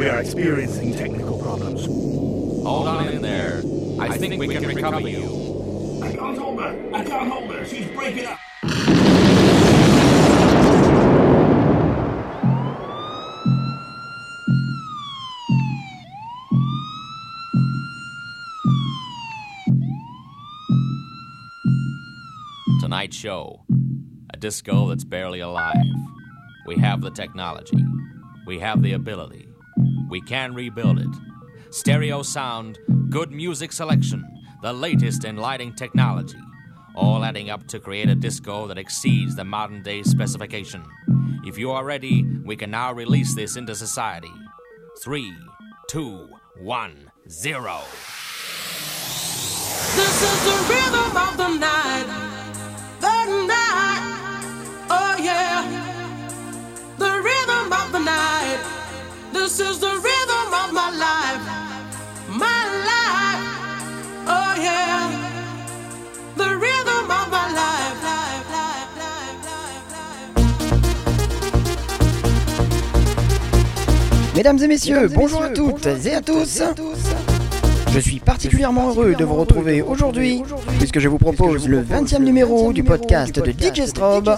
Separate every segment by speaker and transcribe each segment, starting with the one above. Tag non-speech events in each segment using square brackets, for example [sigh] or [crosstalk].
Speaker 1: We are experiencing technical problems.
Speaker 2: Hold on in there. I, think, we, can, recover you.
Speaker 1: I can't hold her. I can't hold her. She's breaking up.
Speaker 2: Tonight's show. A disco that's barely alive. We have the technology. We have the ability. We can rebuild it. Stereo sound, good music selection, the latest in lighting technology, all adding up to create a disco that exceeds the modern day specification. If you are ready, we can now release this into society. Three, two, one, zero.
Speaker 3: This is the rhythm of the night. This is the rhythm of my life. My life. Oh, yeah. The rhythm of my life. life, life, life, life, life.
Speaker 4: Mesdames et messieurs, bonjour à toutes et à tous. Je suis particulièrement heureux de vous retrouver aujourd'hui puisque je vous propose le 20e numéro du podcast de DJ Strobe.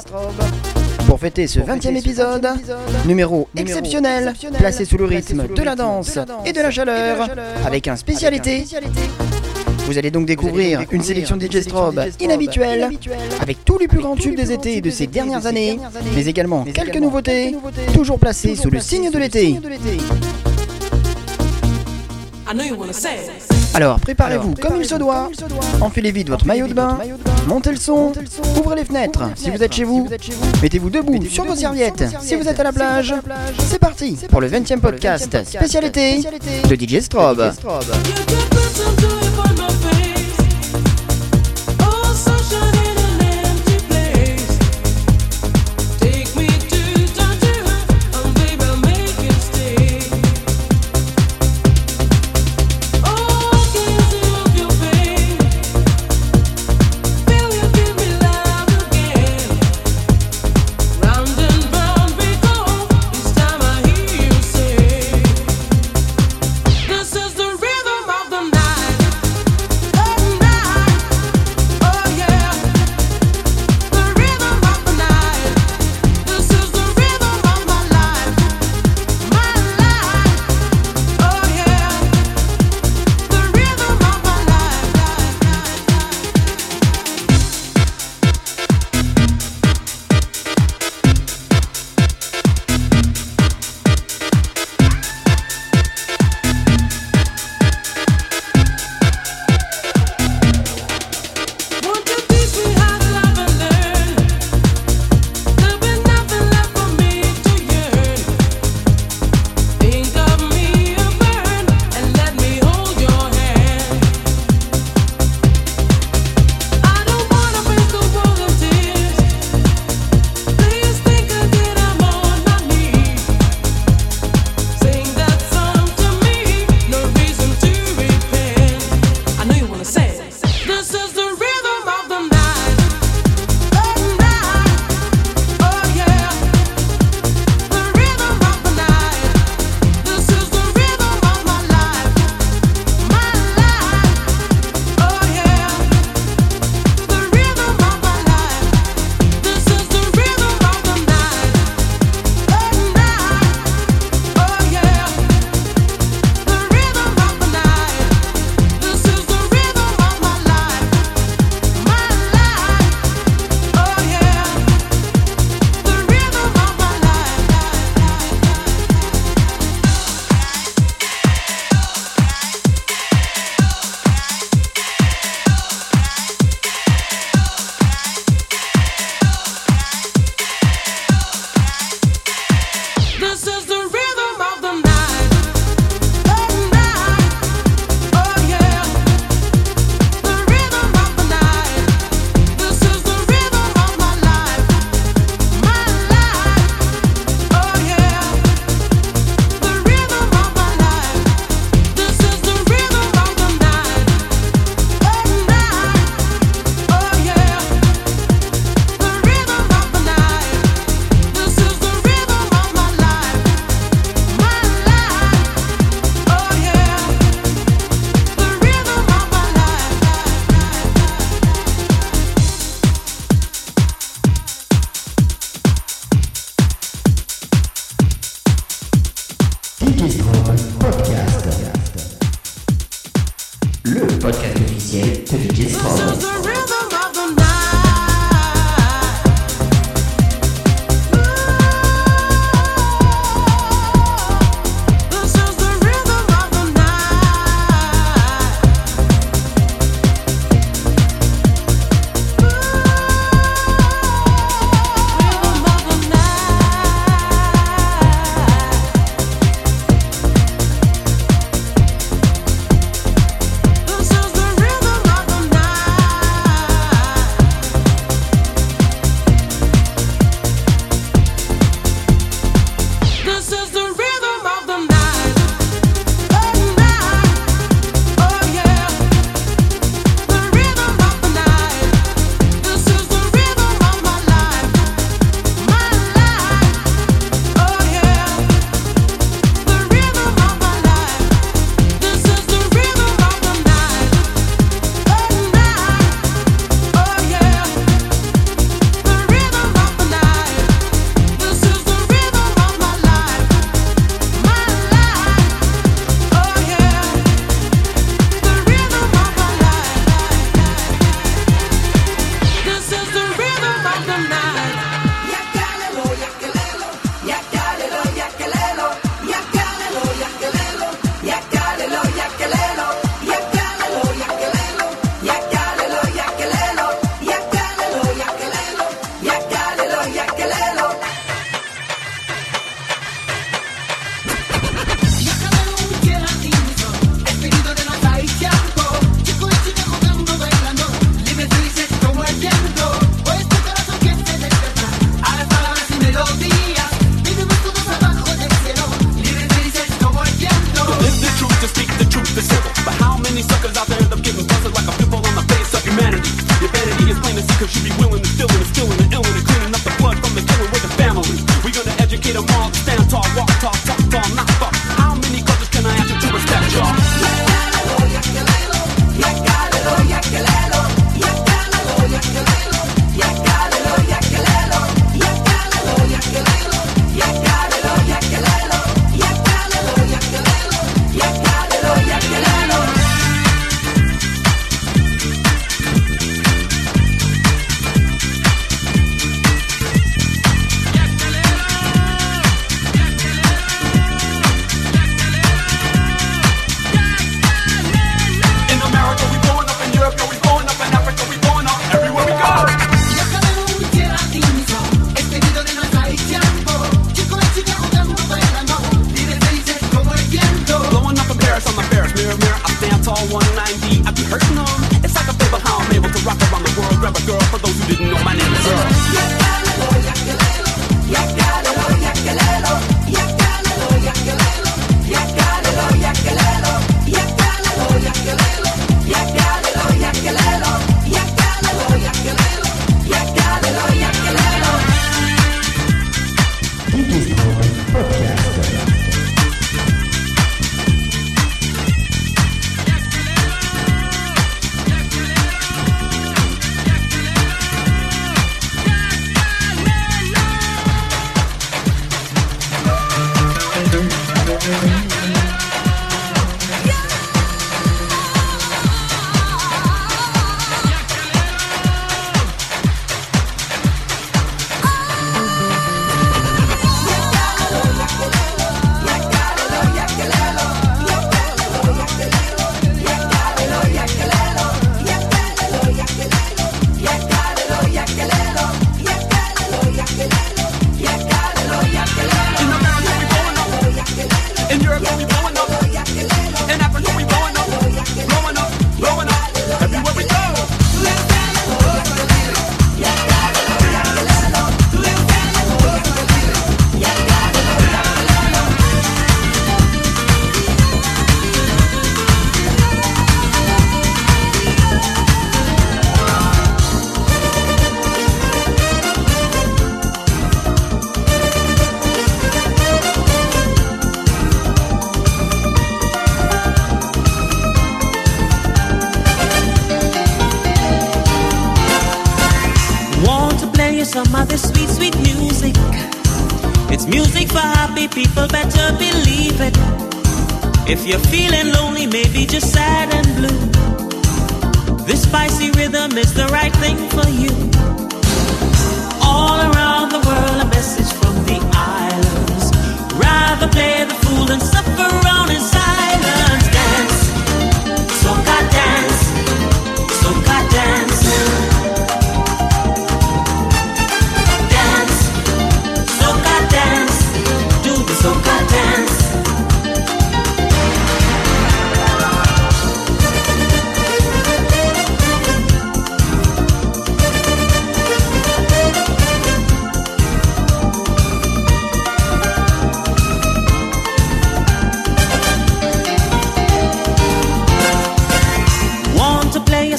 Speaker 4: Pour fêter ce 20e épisode, numéro exceptionnel, placé sous le rythme de la danse et de la chaleur, avec un spécialité. Vous allez donc découvrir une sélection DJ Strobe inhabituelle, avec tous les plus grands tubes des étés de ces dernières années, mais également quelques nouveautés, toujours placées sous le signe de l'été.
Speaker 3: I know you wanna say it.
Speaker 4: Alors préparez-vous comme il se doit, enfilez vite votre maillot de bain, montez le son, ouvrez les fenêtres. Si vous êtes chez vous, mettez-vous debout sur vos serviettes. si vous êtes à la plage. C'est parti pour le 20e podcast spécialité de DJ Strobe.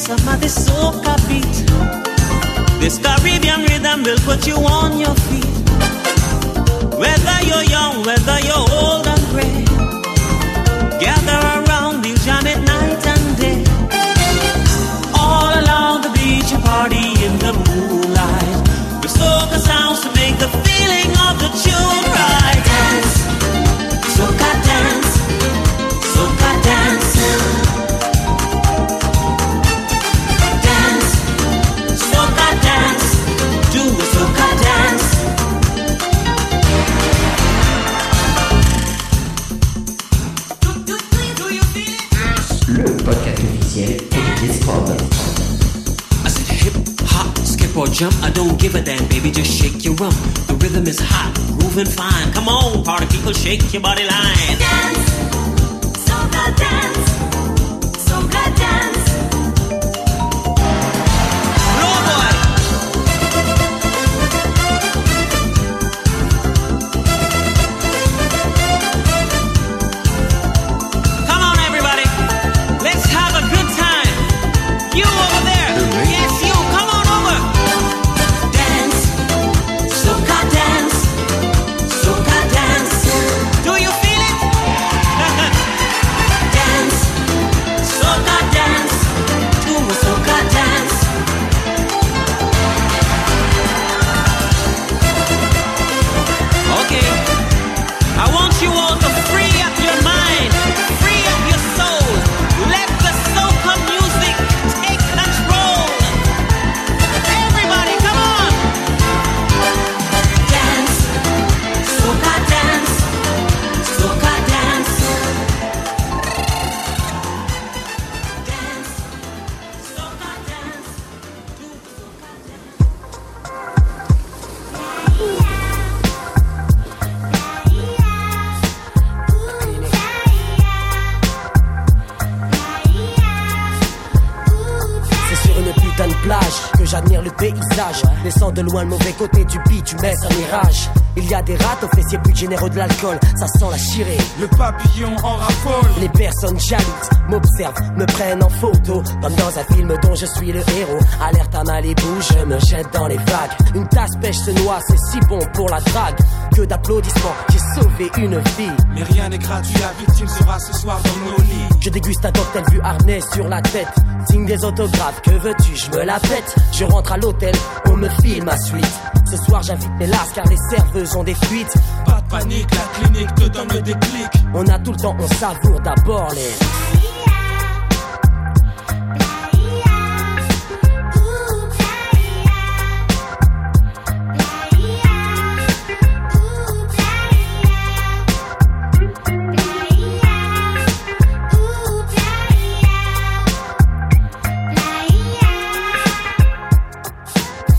Speaker 5: Some of this soca beat. This Caribbean rhythm will put you on your feet. Whether you're young, whether you're old. jump, I don't give a damn, baby, just shake your rump. The rhythm is hot, grooving fine. Come on, party people, shake your body line.
Speaker 6: Dance, soca dance.
Speaker 7: Putain de plage que j'admire le paysage. Laissant de loin le mauvais côté du bitume, un mirage. Il y a des rats aux fessiers plus généreux de l'alcool, ça sent la chirée.
Speaker 8: Le papillon en raffole.
Speaker 7: Les personnes jalouses m'observent, me prennent en photo, comme dans un film dont je suis le héros. Alerte à Malibu, je me jette dans les vagues. Une tasse pêche se noie, c'est si bon pour la drague. Que d'applaudissements, j'ai sauvé une vie.
Speaker 8: Mais rien n'est gratuit, la victime sera ce soir dans nos lits.
Speaker 7: Je déguste un cocktail vu harnais sur la tête. Signe des autographes, que veux-tu, je me la pète. Je rentre à l'hôtel, on me file ma suite. Ce soir j'invite mes lasses car les serveuses ont des fuites.
Speaker 8: Pas de panique, la clinique te donne le déclic.
Speaker 7: On a tout le temps, on savoure d'abord les.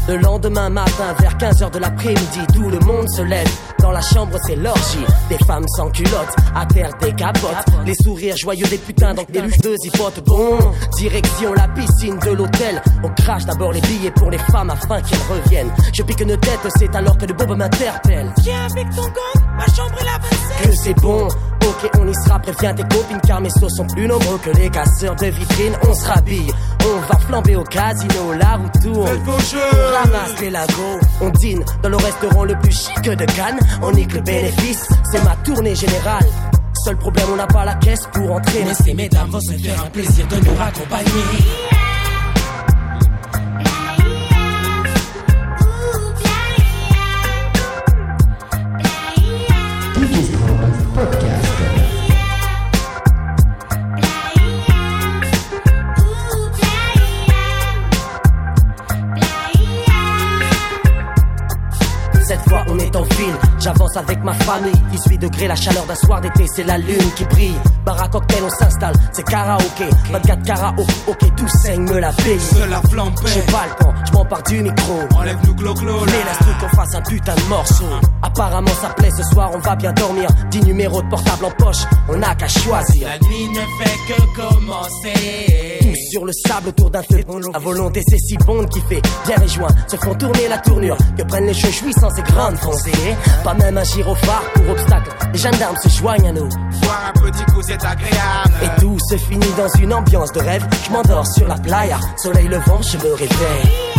Speaker 7: Le lendemain matin, vers 15h de l'après-midi, tout le monde se lève. Dans la chambre, c'est l'orgie. Des femmes sans culottes, à terre des capotes. Les sourires joyeux des putains, donc des luchteuses hypotes. Bon, direction la piscine de l'hôtel. On crache d'abord les billets pour les femmes afin qu'elles reviennent. Je pique une tête, c'est alors que le bob m'interpelle.
Speaker 8: Viens avec ton gang, ma chambre est la 27.
Speaker 7: Que c'est bon, ok, on y sera. Préviens tes copines car mes sauts sont plus nombreux que les casseurs de vitrines. On se rhabille, on va flamber au casino, la roue tourne.
Speaker 8: Faites vos jeux.
Speaker 7: On ramasse les lagos, on dîne dans le restaurant le plus chic de Cannes. On nique le bénéfice, c'est ma tournée générale. Seul problème, on n'a pas la caisse pour entrer.
Speaker 8: Mais ces mesdames vont se faire un plaisir de nous raccompagner.
Speaker 7: J'avance avec ma famille. 18 degrés, la chaleur d'un soir d'été, c'est la lune qui brille. Bar à cocktail, on s'installe, c'est karaoké. 24 karaoké, ok, tout saigne, me la paye.
Speaker 8: Seul la
Speaker 7: J'ai pas le temps, je m'empare du micro.
Speaker 8: Enlève-nous glo-glo
Speaker 7: Mais laisse-nous qu'on fasse un putain de morceau. Apparemment ça plaît, ce soir on va bien dormir. 10 numéros de portable en poche, on n'a qu'à choisir.
Speaker 8: La nuit ne fait que commencer.
Speaker 7: Tous sur le sable autour d'un feu. La volonté c'est si bon qui fait bien les joints Se font tourner la tournure. Que prennent les cheveux jouissants ces grandes foncées. Pas même un gyrophare pour obstacle. Les gendarmes se joignent à nous.
Speaker 8: Boire un petit coup, c'est agréable.
Speaker 7: Et tout se finit dans une ambiance de rêve. Je m'endors sur la playa. Soleil levant je me réveille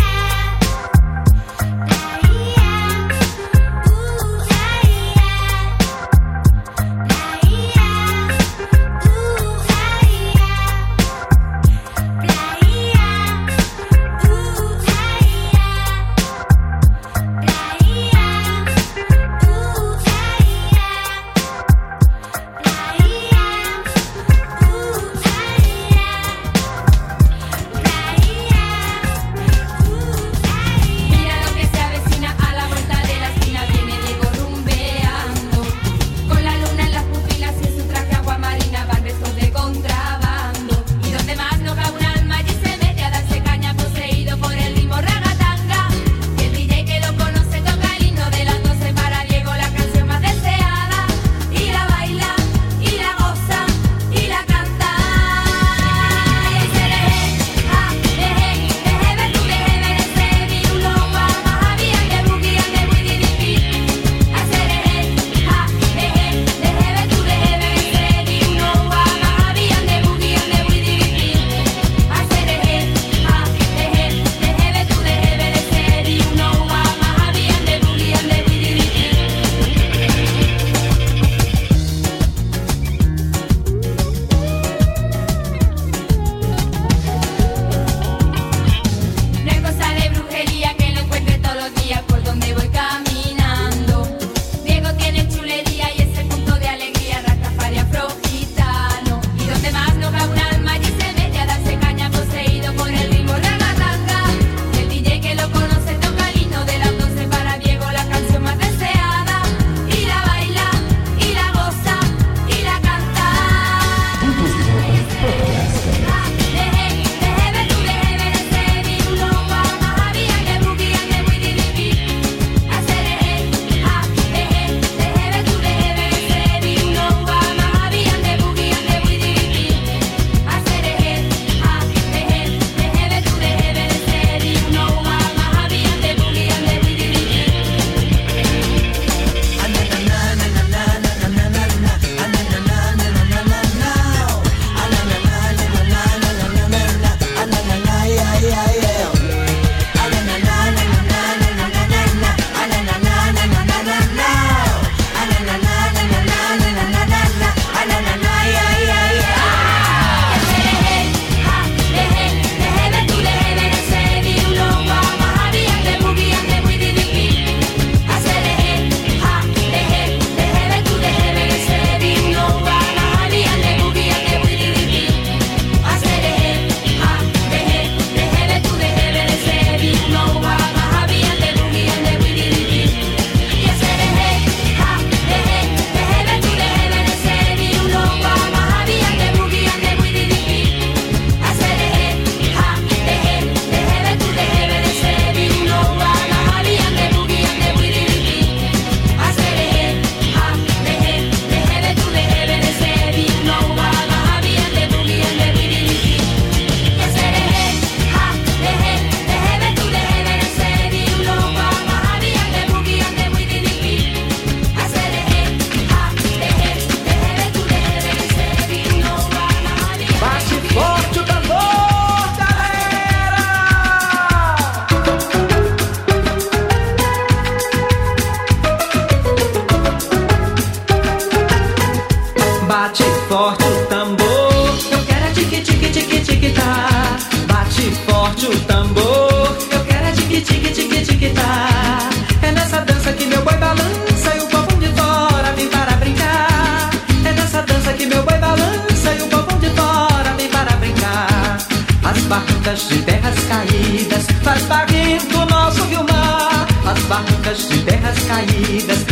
Speaker 9: forte o tambor. Eu quero é tique tique tique tique tá. É nessa dança que meu boi balança e o povão de fora vem para brincar. É nessa dança que meu boi balança e o povão de fora vem para brincar. As barrancas de terras caídas faz barrindo o nosso rio mar. As barrancas de terras caídas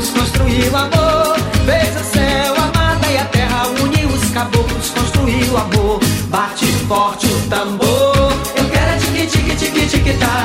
Speaker 9: caboclos, construiu amor. Fez o céu, a mata e a terra, uniu os caboclos, construiu amor. Bate forte o tambor, eu quero é tique tique tique tique tá.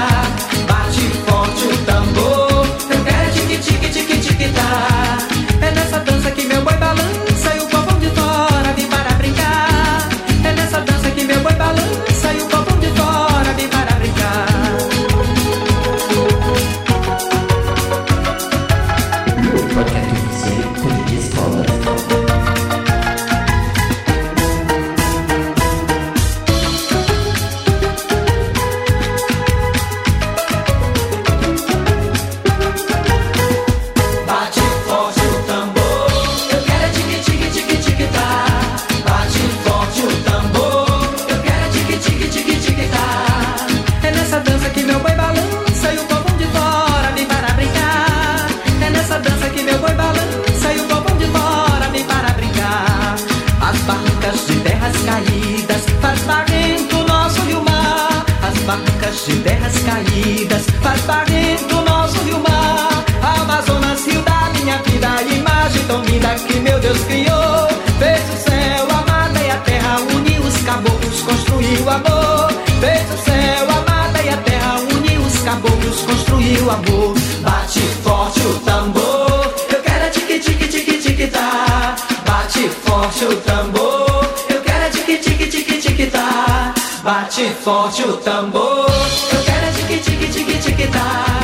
Speaker 9: Forte o tambor, eu quero é tique tique tique tique tá.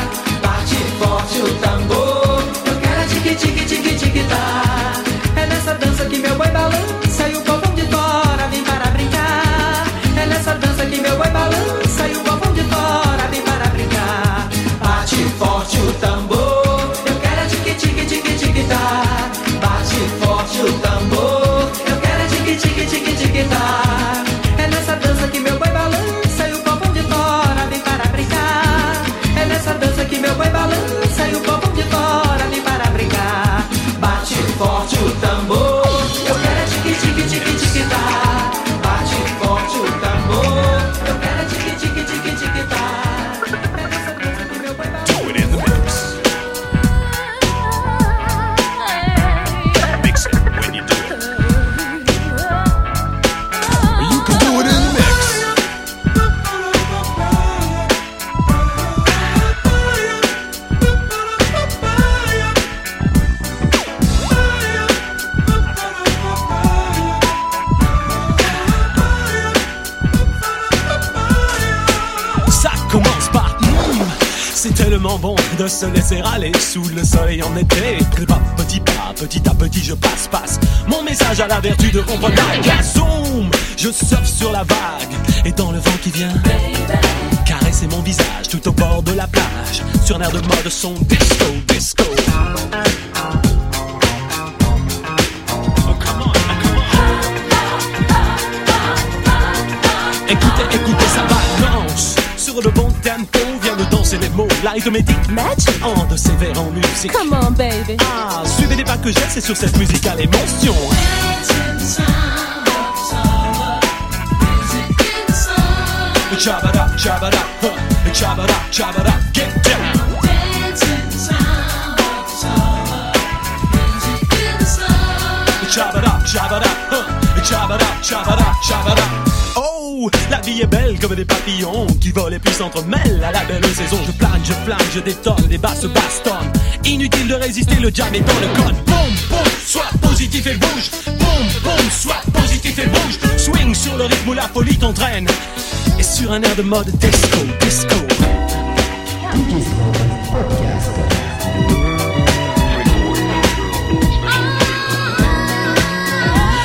Speaker 9: De
Speaker 10: se laisser aller sous le soleil en été. Pas petit pas, petit à petit je passe, passe. Mon message à la vertu de comprendre la zoom. Je surfe sur la vague et dans le vent qui vient. Caresser mon visage tout au bord de la plage. Sur un air de mode son disco, disco. L'arithmétique match en de sévère en musique.
Speaker 11: Come on, baby.
Speaker 10: Ah, suivez les pas que j'ai, c'est sur cette musicale émotion Chabada, chabada, huh, chabada, chabada, get down. Chabada, chabada, huh, chabada, chabada, chabada. la vie est belle comme des papillons qui volent et puis s'entremêlent à la belle saison. Je plane, je flamme, je détonne, des basses bastonnent. Inutile de résister, le jam est dans le code. Boum, boum, sois positif et bouge. Boum, boum, sois positif et bouge. Swing sur le rythme où la folie t'entraîne. Et sur un air de mode disco, disco.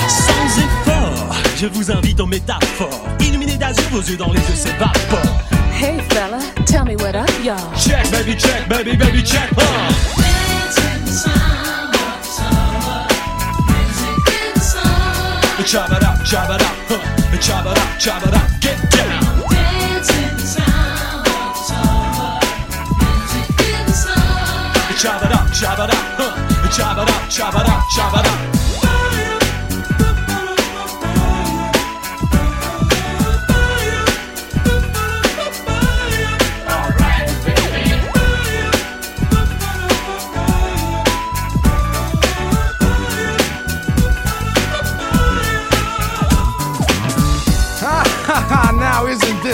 Speaker 10: Sans effort, je vous invite aux métaphores. envie d'azur, vos yeux dans les yeux s'évaporent.
Speaker 11: Hey fella, tell me what up, y'all.
Speaker 10: Check, baby, check, baby, baby, check. Uh. Chop it up, chop it up, huh. chop it up, chop it up, get down. Dancing sound of summer, dancing in the sun. Chop it up, chop it up, huh. chop it up, chop it up, chop it up.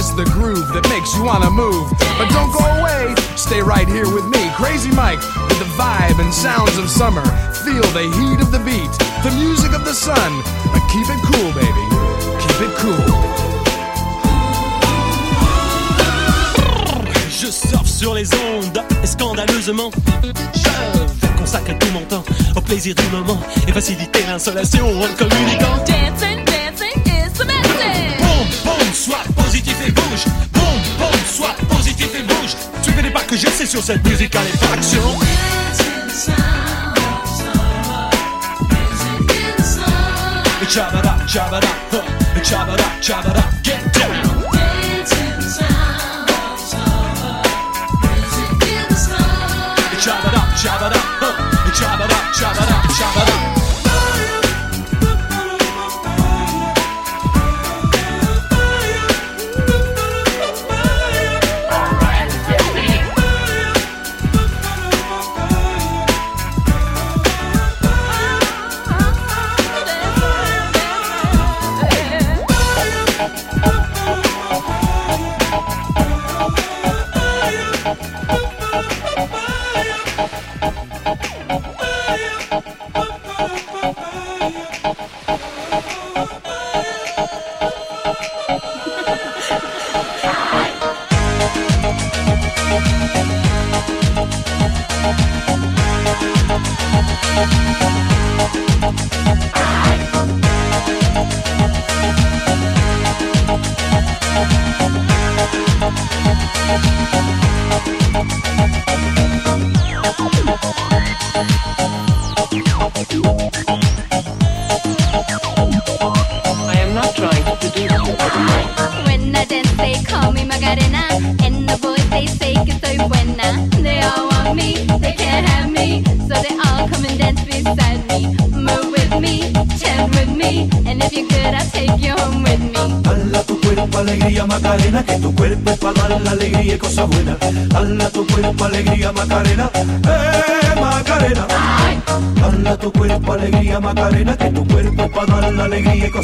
Speaker 1: Isn't the groove that makes you wanna move? But don't go away, stay right here with me, Crazy Mike, with the vibe and sounds of summer. Feel the heat of the beat, the music of the sun. But keep it cool, baby, keep it cool.
Speaker 10: Je surfe sur les ondes et scandaleusement Je vais consacrer tout mon temps au plaisir du moment et faciliter l'insolation en le communiquant Que j'essaie sur cette musicale effraction Chabada, chabada, huh. chabada, chabada, get down Chabada, chabada,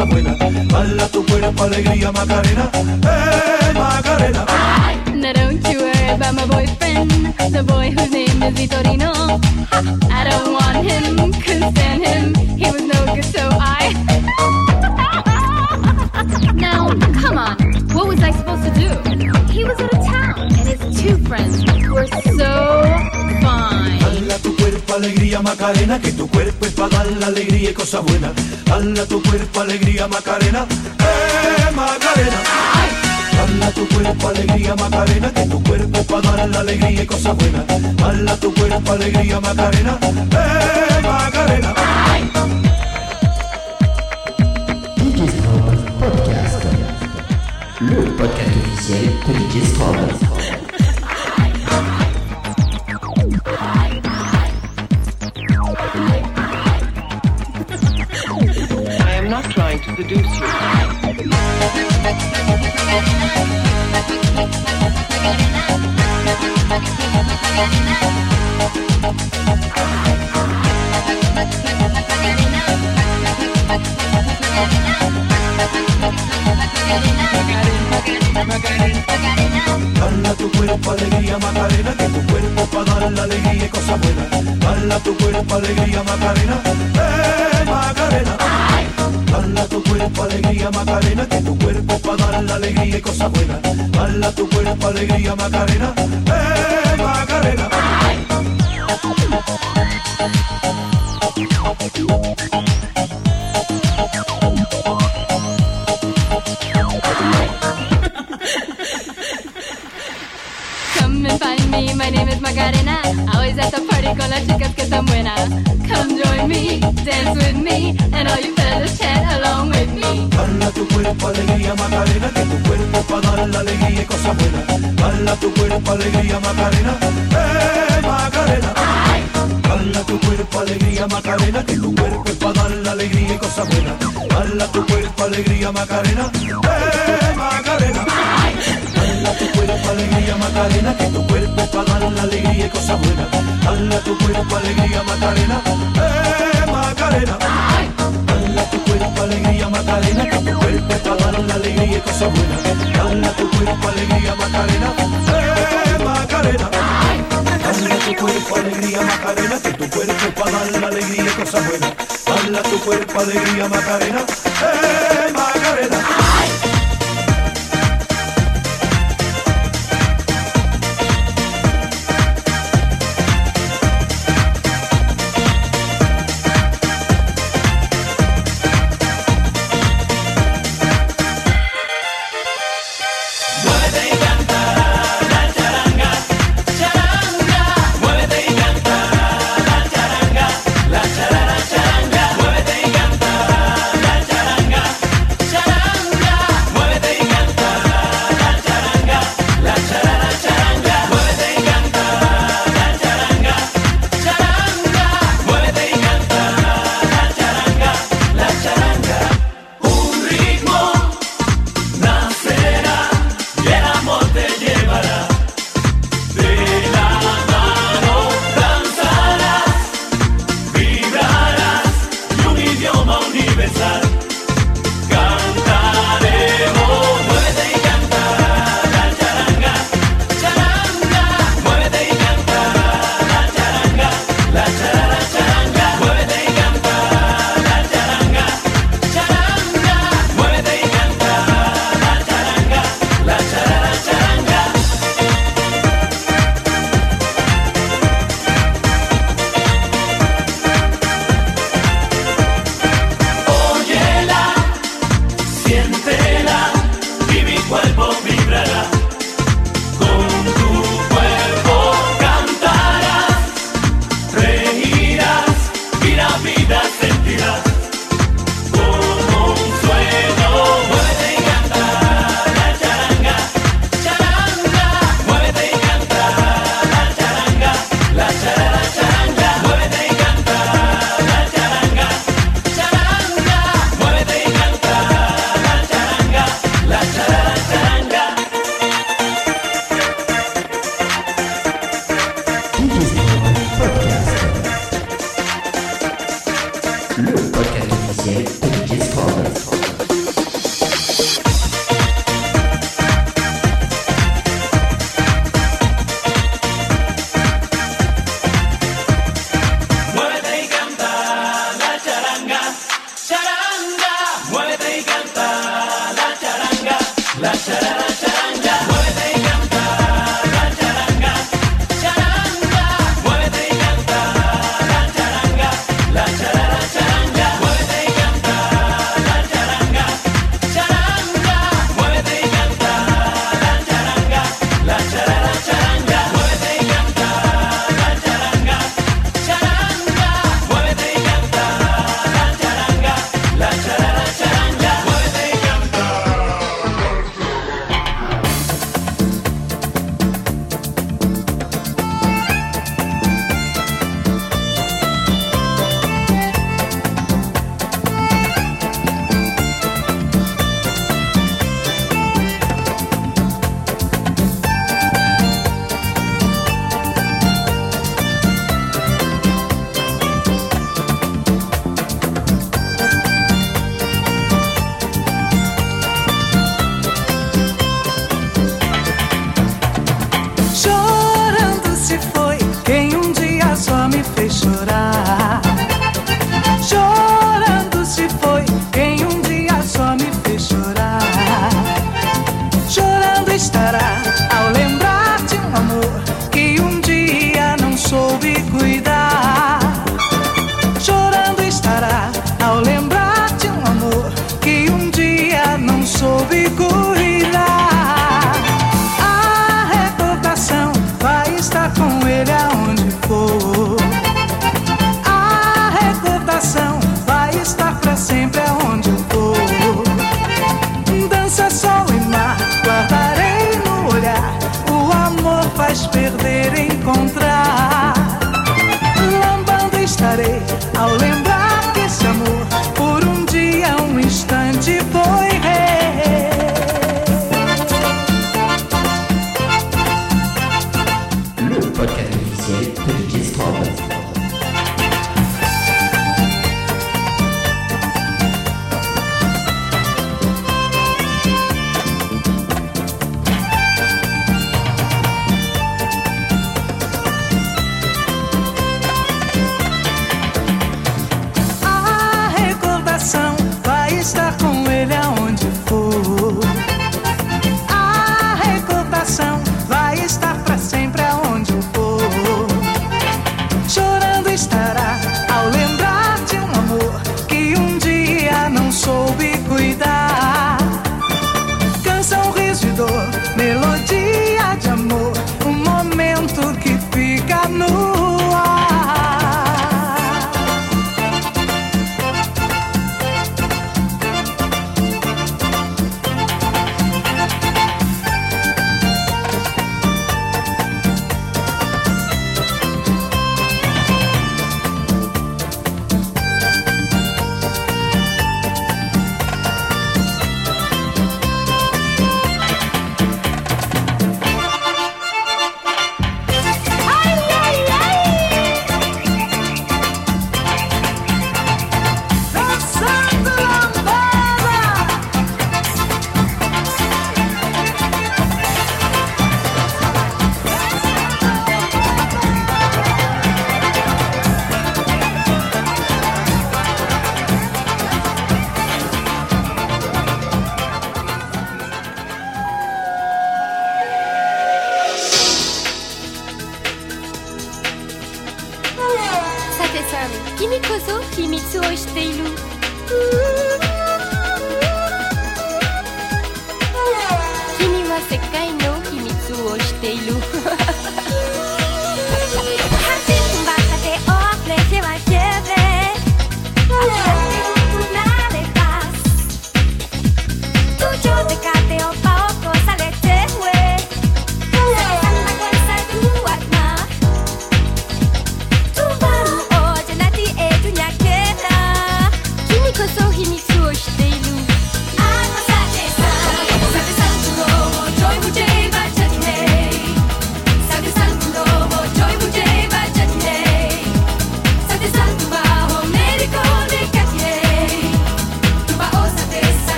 Speaker 12: cosas buenas. Hala tu cuerpo alegría Macarena, eh Macarena.
Speaker 6: Now don't you worry about my boyfriend, the boy whose name is Vitorino. I don't want him, couldn't stand him. He was no good, so I. [laughs] now, come on, what was I supposed to do? He was out of town, and his two friends were so fine.
Speaker 12: Hala tu cuerpo alegría Macarena, que tu cuerpo es para dar la alegría y cosas buenas. Hala tu cuerpo alegría Macarena, eh Macarena. Hala tu cuerpo alegría Macarena, que tu cuerpo para dar la alegría y cosas buenas. Hala tu cuerpo alegría Macarena, eh Macarena.
Speaker 13: Strobe Podcast. Le podcast officiel de DJ
Speaker 12: Hala tu cuerpo alegría Macarena, que tu cuerpo para dar la alegría y cosas buenas. Hala tu cuerpo alegría Macarena, eh Macarena. Hala tu cuerpo alegría Macarena, que tu cuerpo para dar la alegría y cosas buenas. Hala tu cuerpo alegría Macarena, eh Macarena.
Speaker 6: Find me, my name is Macarena. Always at the party con las chicas que están buenas. Come join me, dance with me, and all you fellas chat along with
Speaker 10: Dala tu cuerpo alegría Macarena, que tu cuerpo para dar la alegría y cosas buenas. Tu cuerpo alegría Macarena, eh Macarena. Dala tu cuerpo alegría Macarena, que tu cuerpo es para dar la alegría y cosas buenas. Tu cuerpo alegría Macarena, eh Macarena. Dala tu cuerpo alegría Macarena, que tu cuerpo para dar la alegría y cosas buenas. Dala tu cuerpo alegría Macarena, eh Macarena. Dala tu cuerpo alegría Macarena, que tu cuerpo para dar la alegría y cosas buenas. Dala tu cuerpo alegría Macarena, eh Macarena. Tu cuerpo alegría Macarena, que tu cuerpo para dar la alegría y cosas buenas. Dala tu cuerpo alegría Macarena, eh Macarena.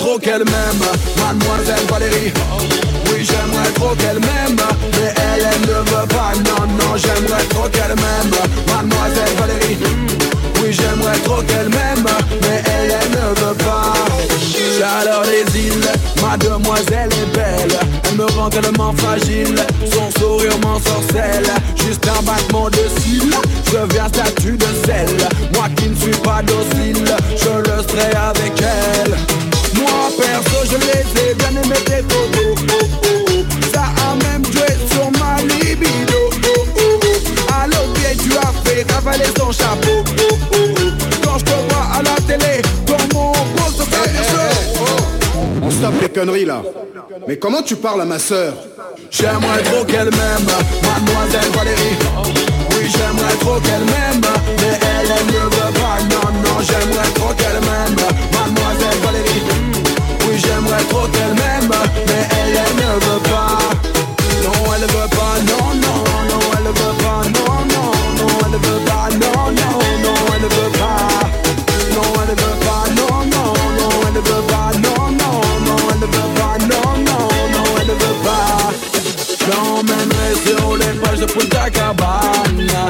Speaker 14: trop qu'elle m'aime, mademoiselle Valérie. Oui, j'aimerais trop qu'elle m'aime, mais elle, elle ne veut pas. Non, non, j'aimerais trop qu'elle m'aime, mademoiselle Valérie. Oui, j'aimerais trop qu'elle m'aime, mais elle, elle ne veut pas. Chaleur des îles, mademoiselle est belle. Elle me rend tellement fragile, son sourire m'ensorcelle. Juste un battement de cils, je viens statue de sel. Moi qui ne suis pas docile, je le serai avec elle perso je les ai bien aimé tes photos oh, oh, oh. Ça a même joué sur ma libido oh, oh, oh. À l'autre pied tu as fait ravaler son chapeau oh, oh, oh. Quand je te vois à la télé Dans mon poste
Speaker 15: On stoppe les conneries là. Mais comment tu parles à ma sœur?
Speaker 14: J'aimerais trop qu'elle m'aime, mademoiselle Valérie Oui j'aimerais trop qu'elle m'aime Mais elle, elle ne veut pas, non, non J'aimerais trop qu'elle m'aime, trop qu'elle m'aime Mais elle, elle ne veut pas Non, elle veut pas, non, non, non Elle veut pas, non, non, non Elle veut pas, non, non, non Elle veut pas Non, elle veut pas, non, non, non Elle veut pas, non, non, non Elle veut pas, non, non, non Elle veut pas J'emmènerai sur les plages de Punta Cabana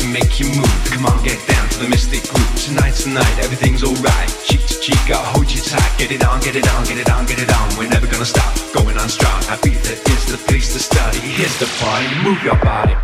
Speaker 3: to make you move. Come on, get down to the mystic groove. Tonight's the night, everything's alright. Cheek to cheek, I'll hold you tight. Get it on, get it on, get it on, get it on. We're never gonna stop, going on strong. Ibiza is the place to study. Here's the party, move your body.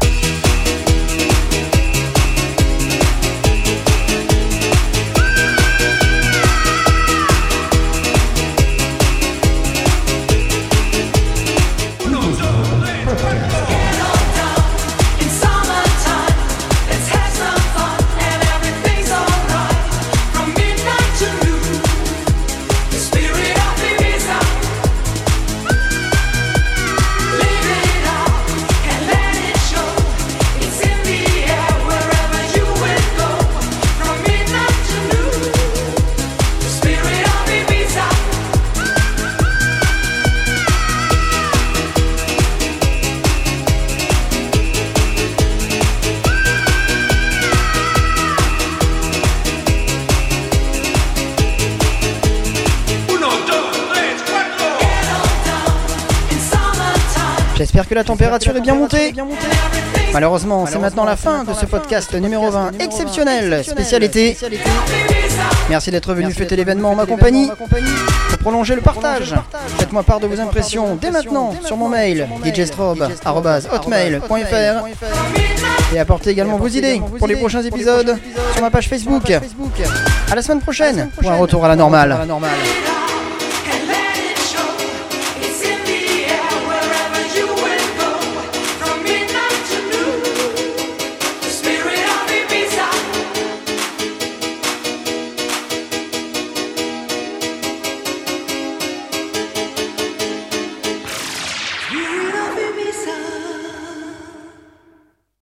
Speaker 4: La température est bien montée. Malheureusement, c'est maintenant la fin de ce podcast numéro 20 exceptionnel, spécialité. Merci d'être venu fêter l'événement en ma compagnie. Pour prolonger le partage, faites-moi part de vos impressions dès maintenant sur mon mail djstrobe.hotmail.fr et apportez également vos idées pour les prochains épisodes sur ma page Facebook. À la semaine prochaine pour un retour à la normale.